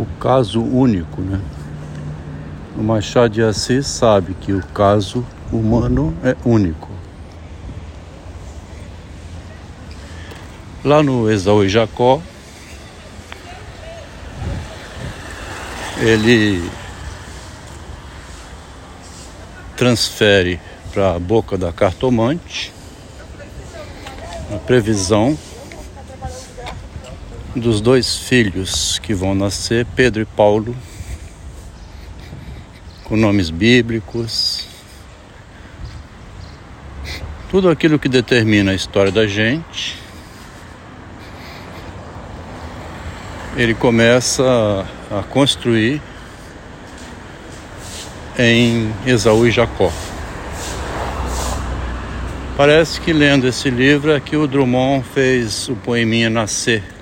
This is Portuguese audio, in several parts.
o caso único, né? O Machado de Assis sabe que o caso humano é único. Lá no Esaú e Jacó, ele transfere para a boca da cartomante a previsão dos dois filhos que vão nascer, Pedro e Paulo, com nomes bíblicos. Tudo aquilo que determina a história da gente. Ele começa a construir em Esaú e Jacó. Parece que lendo esse livro é que o Drummond fez o poeminha Nascer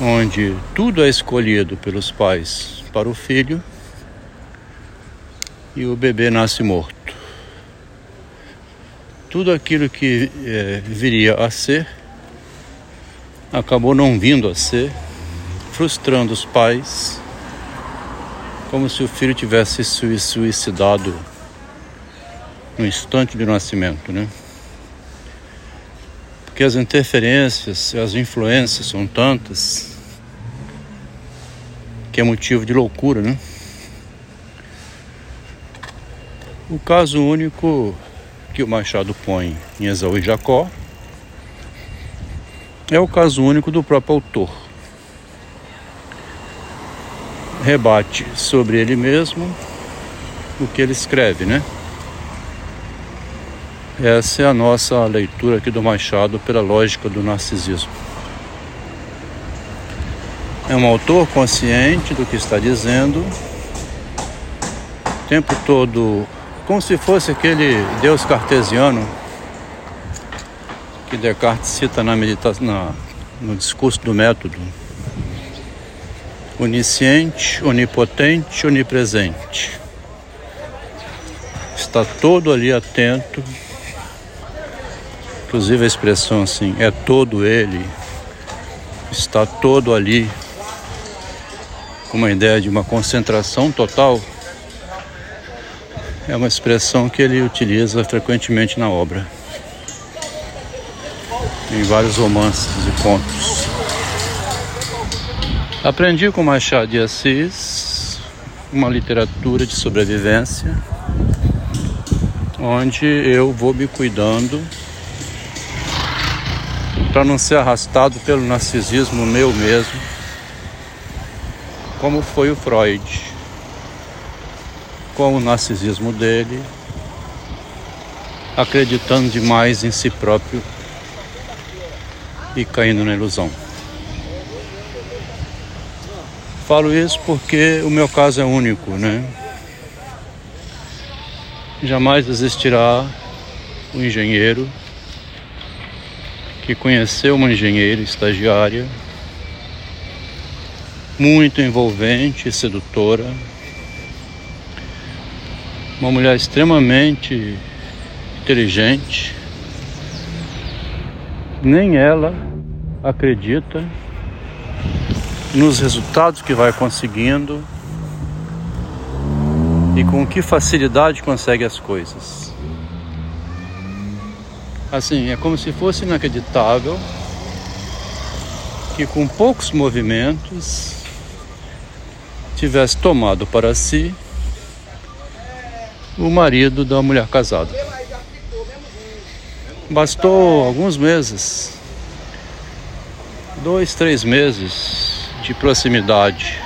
onde tudo é escolhido pelos pais para o filho e o bebê nasce morto. Tudo aquilo que é, viria a ser acabou não vindo a ser, frustrando os pais, como se o filho tivesse se suicidado no instante do nascimento, né? Porque as interferências, as influências são tantas que é motivo de loucura, né? O caso único que o Machado põe em Esaú e Jacó é o caso único do próprio autor. Rebate sobre ele mesmo o que ele escreve, né? Essa é a nossa leitura aqui do Machado pela lógica do narcisismo. É um autor consciente do que está dizendo, o tempo todo, como se fosse aquele Deus cartesiano que Descartes cita na meditação, na, no discurso do método. Onisciente, onipotente, onipresente. Está todo ali atento. Inclusive a expressão assim, é todo ele, está todo ali com uma ideia de uma concentração total, é uma expressão que ele utiliza frequentemente na obra, em vários romances e contos. Aprendi com Machado de Assis uma literatura de sobrevivência, onde eu vou me cuidando para não ser arrastado pelo narcisismo meu mesmo como foi o Freud, com o narcisismo dele, acreditando demais em si próprio e caindo na ilusão. Falo isso porque o meu caso é único, né? Jamais existirá um engenheiro que conheceu uma engenheira estagiária muito envolvente e sedutora. Uma mulher extremamente inteligente. Nem ela acredita nos resultados que vai conseguindo e com que facilidade consegue as coisas. Assim, é como se fosse inacreditável que com poucos movimentos tivesse tomado para si o marido da mulher casada. Bastou alguns meses, dois, três meses de proximidade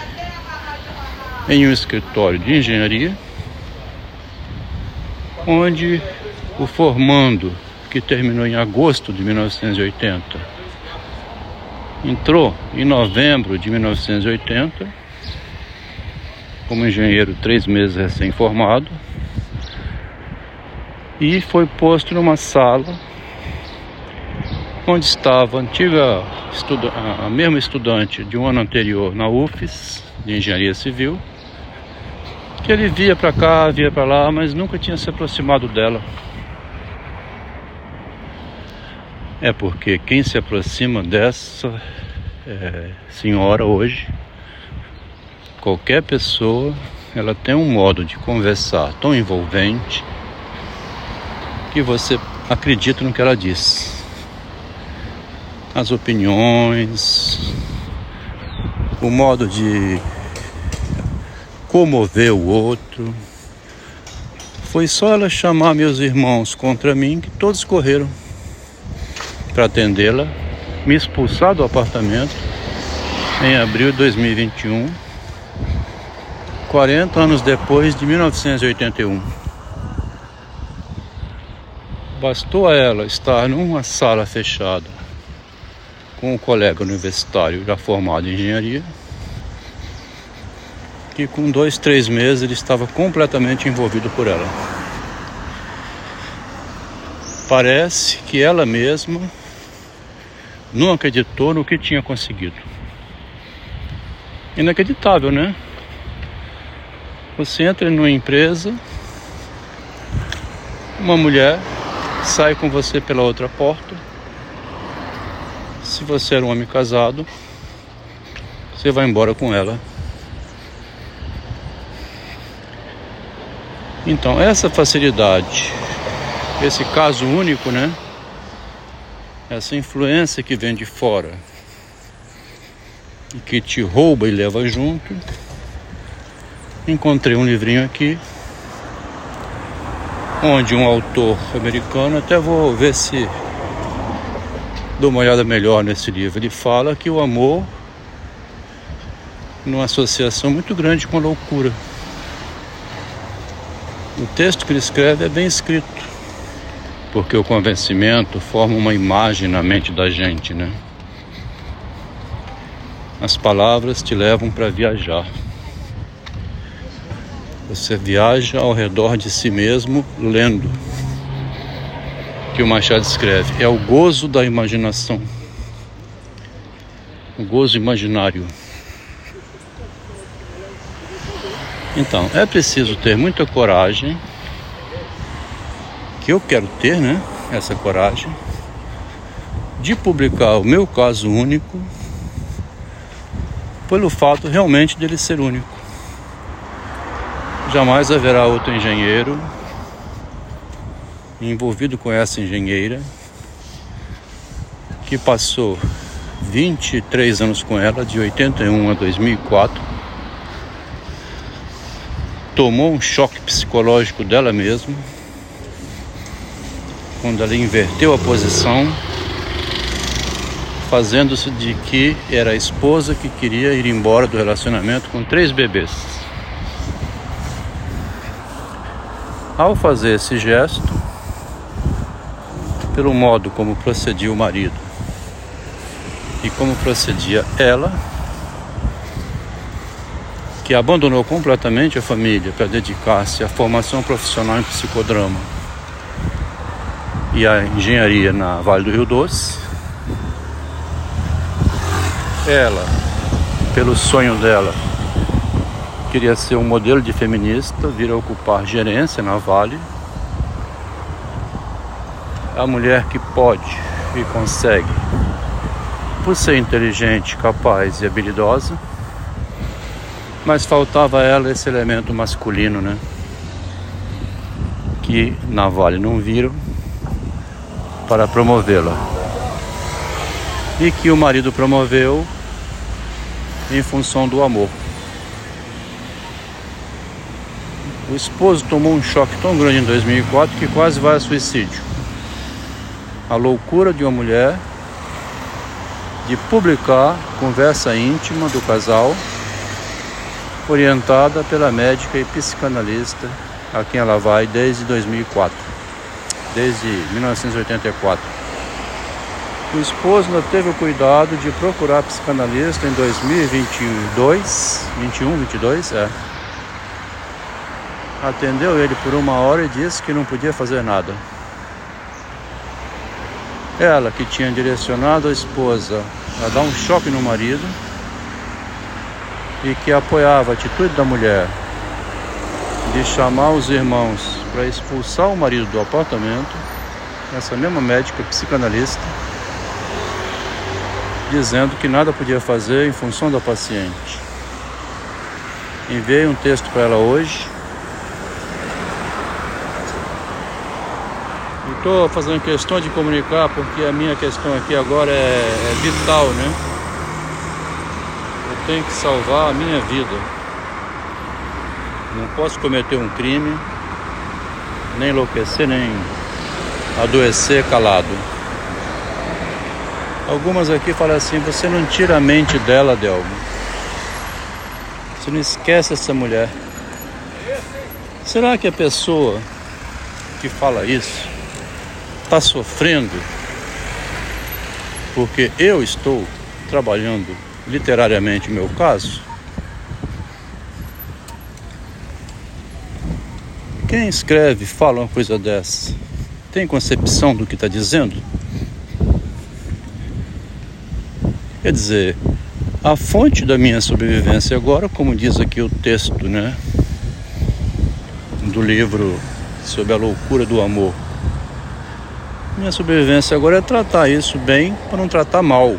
em um escritório de engenharia, onde o formando, que terminou em agosto de 1980, entrou em novembro de 1980 como engenheiro três meses recém-formado e foi posto numa sala onde estava a antiga a mesma estudante de um ano anterior na UFES de engenharia civil que ele via para cá, via para lá, mas nunca tinha se aproximado dela. É porque quem se aproxima dessa é, senhora hoje, qualquer pessoa, ela tem um modo de conversar tão envolvente que você acredita no que ela diz. As opiniões, o modo de comover o outro. Foi só ela chamar meus irmãos contra mim que todos correram para atendê-la, me expulsar do apartamento em abril de 2021, 40 anos depois de 1981. Bastou a ela estar numa sala fechada com um colega universitário já formado em engenharia, que com dois, três meses ele estava completamente envolvido por ela. Parece que ela mesma não acreditou no que tinha conseguido. Inacreditável, né? Você entra numa empresa, uma mulher sai com você pela outra porta. Se você era um homem casado, você vai embora com ela. Então, essa facilidade, esse caso único, né? Essa influência que vem de fora e que te rouba e leva junto. Encontrei um livrinho aqui onde um autor americano, até vou ver se dou uma olhada melhor nesse livro. Ele fala que o amor, numa associação muito grande com a loucura. O texto que ele escreve é bem escrito, porque o convencimento forma uma imagem na mente da gente, né? As palavras te levam para viajar. Você viaja ao redor de si mesmo lendo. Que o Machado escreve. É o gozo da imaginação. O gozo imaginário. Então, é preciso ter muita coragem. Que eu quero ter, né? Essa coragem. De publicar o meu caso único. Pelo fato realmente dele ser único jamais haverá outro engenheiro envolvido com essa engenheira que passou 23 anos com ela, de 81 a 2004. Tomou um choque psicológico dela mesma, quando ela inverteu a posição, fazendo-se de que era a esposa que queria ir embora do relacionamento com três bebês. Ao fazer esse gesto, pelo modo como procedia o marido e como procedia ela, que abandonou completamente a família para dedicar-se à formação profissional em psicodrama e à engenharia na Vale do Rio Doce. Ela, pelo sonho dela, queria ser um modelo de feminista, vir a ocupar gerência na Vale. A mulher que pode e consegue, por ser inteligente, capaz e habilidosa, mas faltava a ela esse elemento masculino, né? Que na Vale não viram para promovê-la. E que o marido promoveu em função do amor. O esposo tomou um choque tão grande em 2004 que quase vai a suicídio. A loucura de uma mulher de publicar conversa íntima do casal, orientada pela médica e psicanalista a quem ela vai desde 2004, desde 1984. O esposo ainda teve o cuidado de procurar psicanalista em 2022, 21, 22, é atendeu ele por uma hora e disse que não podia fazer nada. Ela, que tinha direcionado a esposa a dar um choque no marido e que apoiava a atitude da mulher de chamar os irmãos para expulsar o marido do apartamento, essa mesma médica psicanalista dizendo que nada podia fazer em função da paciente. Enviei um texto para ela hoje. Estou fazendo questão de comunicar porque a minha questão aqui agora é, é vital, né? Eu tenho que salvar a minha vida. Não posso cometer um crime, nem enlouquecer, nem adoecer calado. Algumas aqui falam assim: você não tira a mente dela, Delmo. Você não esquece essa mulher. Será que a pessoa que fala isso está sofrendo porque eu estou trabalhando literariamente o meu caso? Quem escreve, fala uma coisa dessa, tem concepção do que está dizendo? Quer dizer, a fonte da minha sobrevivência agora, como diz aqui o texto, né, do livro sobre a loucura do amor. Minha sobrevivência agora é tratar isso bem para não tratar mal.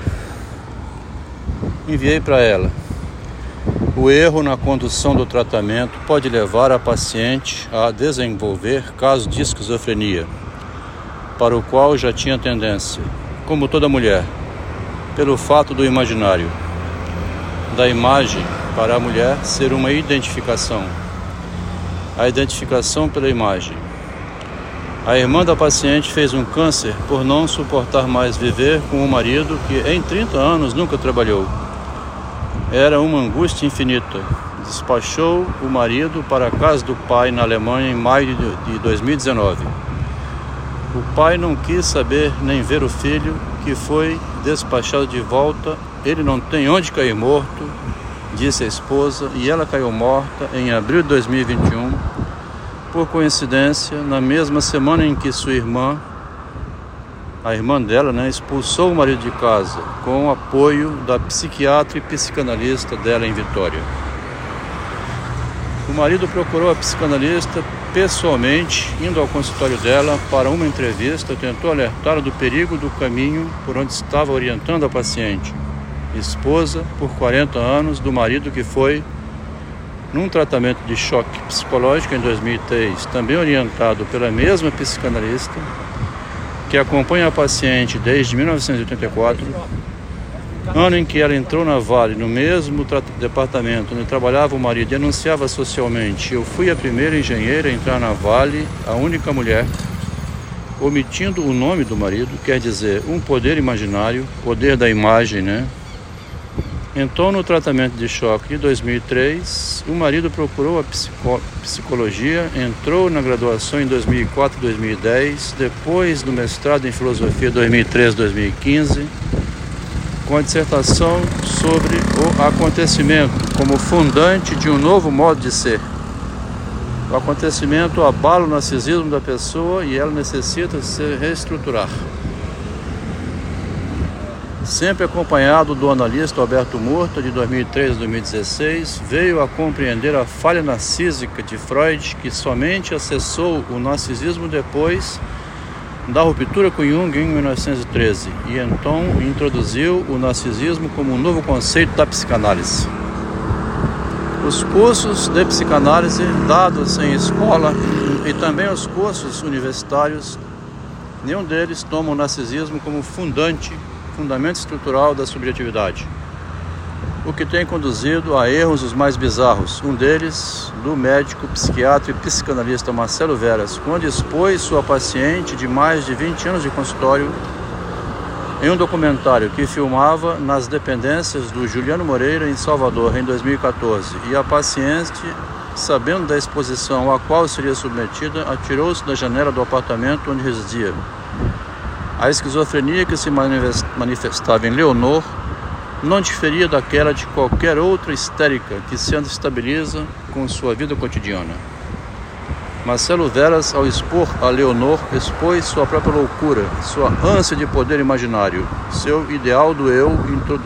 Enviei para ela. O erro na condução do tratamento pode levar a paciente a desenvolver caso de esquizofrenia, para o qual já tinha tendência, como toda mulher pelo fato do imaginário, da imagem para a mulher ser uma identificação, a identificação pela imagem. A irmã da paciente fez um câncer por não suportar mais viver com um marido que em 30 anos nunca trabalhou. Era uma angústia infinita. Despachou o marido para a casa do pai na Alemanha em maio de 2019. O pai não quis saber nem ver o filho, que foi despachado de volta. Ele não tem onde cair morto, disse a esposa, e ela caiu morta em abril de 2021. Por coincidência, na mesma semana em que sua irmã, a irmã dela, né, expulsou o marido de casa, com o apoio da psiquiatra e psicanalista dela em Vitória. O marido procurou a psicanalista pessoalmente, indo ao consultório dela para uma entrevista, tentou alertar do perigo do caminho por onde estava orientando a paciente. Esposa, por 40 anos, do marido que foi num tratamento de choque psicológico em 2003, também orientado pela mesma psicanalista, que acompanha a paciente desde 1984 Ano em que ela entrou na Vale, no mesmo departamento onde trabalhava o marido anunciava socialmente: Eu fui a primeira engenheira a entrar na Vale, a única mulher, omitindo o nome do marido, quer dizer, um poder imaginário, poder da imagem, né? Então, no tratamento de choque de 2003, o marido procurou a psico psicologia, entrou na graduação em 2004 2010, depois no mestrado em filosofia 2013-2015 com a dissertação sobre o acontecimento como fundante de um novo modo de ser. O acontecimento abala o narcisismo da pessoa e ela necessita se reestruturar. Sempre acompanhado do analista Alberto Murta, de 2003 a 2016, veio a compreender a falha narcísica de Freud, que somente acessou o narcisismo depois da ruptura com Jung em 1913 e então introduziu o narcisismo como um novo conceito da psicanálise. Os cursos de psicanálise dados em escola e também os cursos universitários, nenhum deles toma o narcisismo como fundante, fundamento estrutural da subjetividade o que tem conduzido a erros os mais bizarros. Um deles, do médico, psiquiatra e psicanalista Marcelo Veras, quando expôs sua paciente de mais de 20 anos de consultório em um documentário que filmava nas dependências do Juliano Moreira em Salvador em 2014. E a paciente, sabendo da exposição a qual seria submetida, atirou-se da janela do apartamento onde residia. A esquizofrenia que se manifestava em Leonor não diferia daquela de qualquer outra histérica que se estabiliza com sua vida cotidiana. Marcelo Veras, ao expor a Leonor, expôs sua própria loucura, sua ânsia de poder imaginário, seu ideal do eu,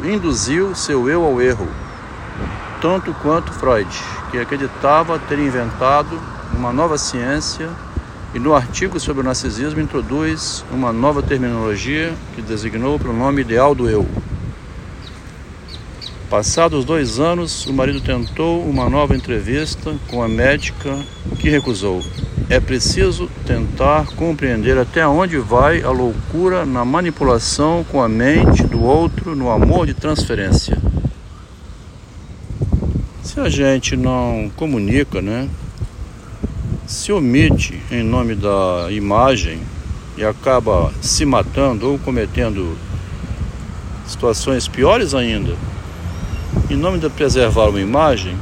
induziu seu eu ao erro, tanto quanto Freud, que acreditava ter inventado uma nova ciência e no artigo sobre o narcisismo introduz uma nova terminologia que designou para o nome ideal do eu. Passados dois anos, o marido tentou uma nova entrevista com a médica que recusou. É preciso tentar compreender até onde vai a loucura na manipulação com a mente do outro no amor de transferência. Se a gente não comunica, né? Se omite em nome da imagem e acaba se matando ou cometendo situações piores ainda, em nome de preservar uma imagem,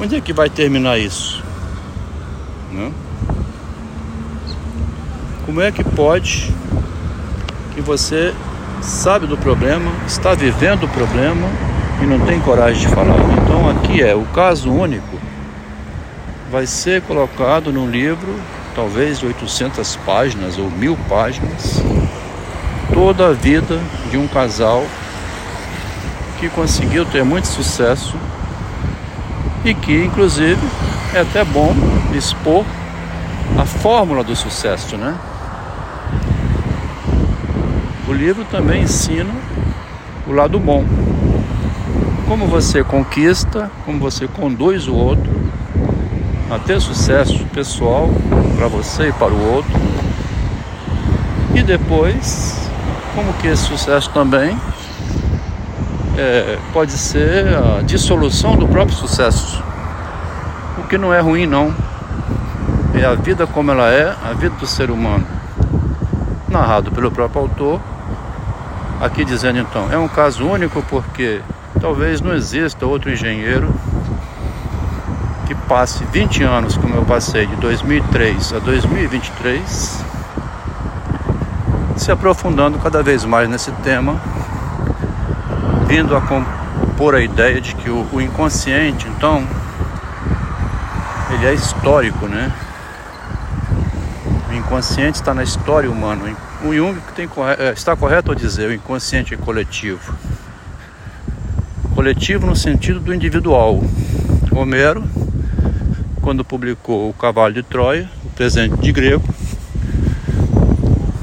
onde é que vai terminar isso? Né? Como é que pode que você sabe do problema, está vivendo o problema e não tem coragem de falar? Então aqui é o caso único. Vai ser colocado num livro, talvez 800 páginas ou mil páginas, toda a vida de um casal que conseguiu ter muito sucesso e que, inclusive, é até bom expor a fórmula do sucesso, né? O livro também ensina o lado bom. Como você conquista, como você conduz o outro a ter sucesso pessoal para você e para o outro. E depois, como que esse sucesso também é, pode ser a dissolução do próprio sucesso. O que não é ruim, não. É a vida como ela é, a vida do ser humano. Narrado pelo próprio autor. Aqui dizendo então, é um caso único porque talvez não exista outro engenheiro que passe 20 anos como eu passei de 2003 a 2023 se aprofundando cada vez mais nesse tema vindo a compor a ideia de que o, o inconsciente, então, ele é histórico, né? O inconsciente está na história humana. O Jung tem, é, está correto ao dizer o inconsciente é coletivo. Coletivo no sentido do individual. Homero, quando publicou o Cavalo de Troia, o presente de grego,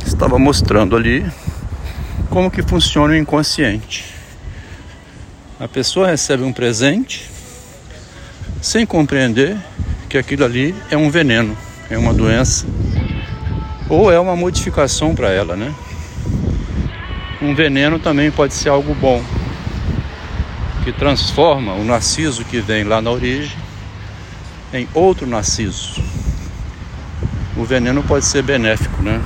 estava mostrando ali como que funciona o inconsciente. A pessoa recebe um presente sem compreender que aquilo ali é um veneno, é uma doença ou é uma modificação para ela, né? Um veneno também pode ser algo bom, que transforma o narciso que vem lá na origem em outro narciso. O veneno pode ser benéfico, né?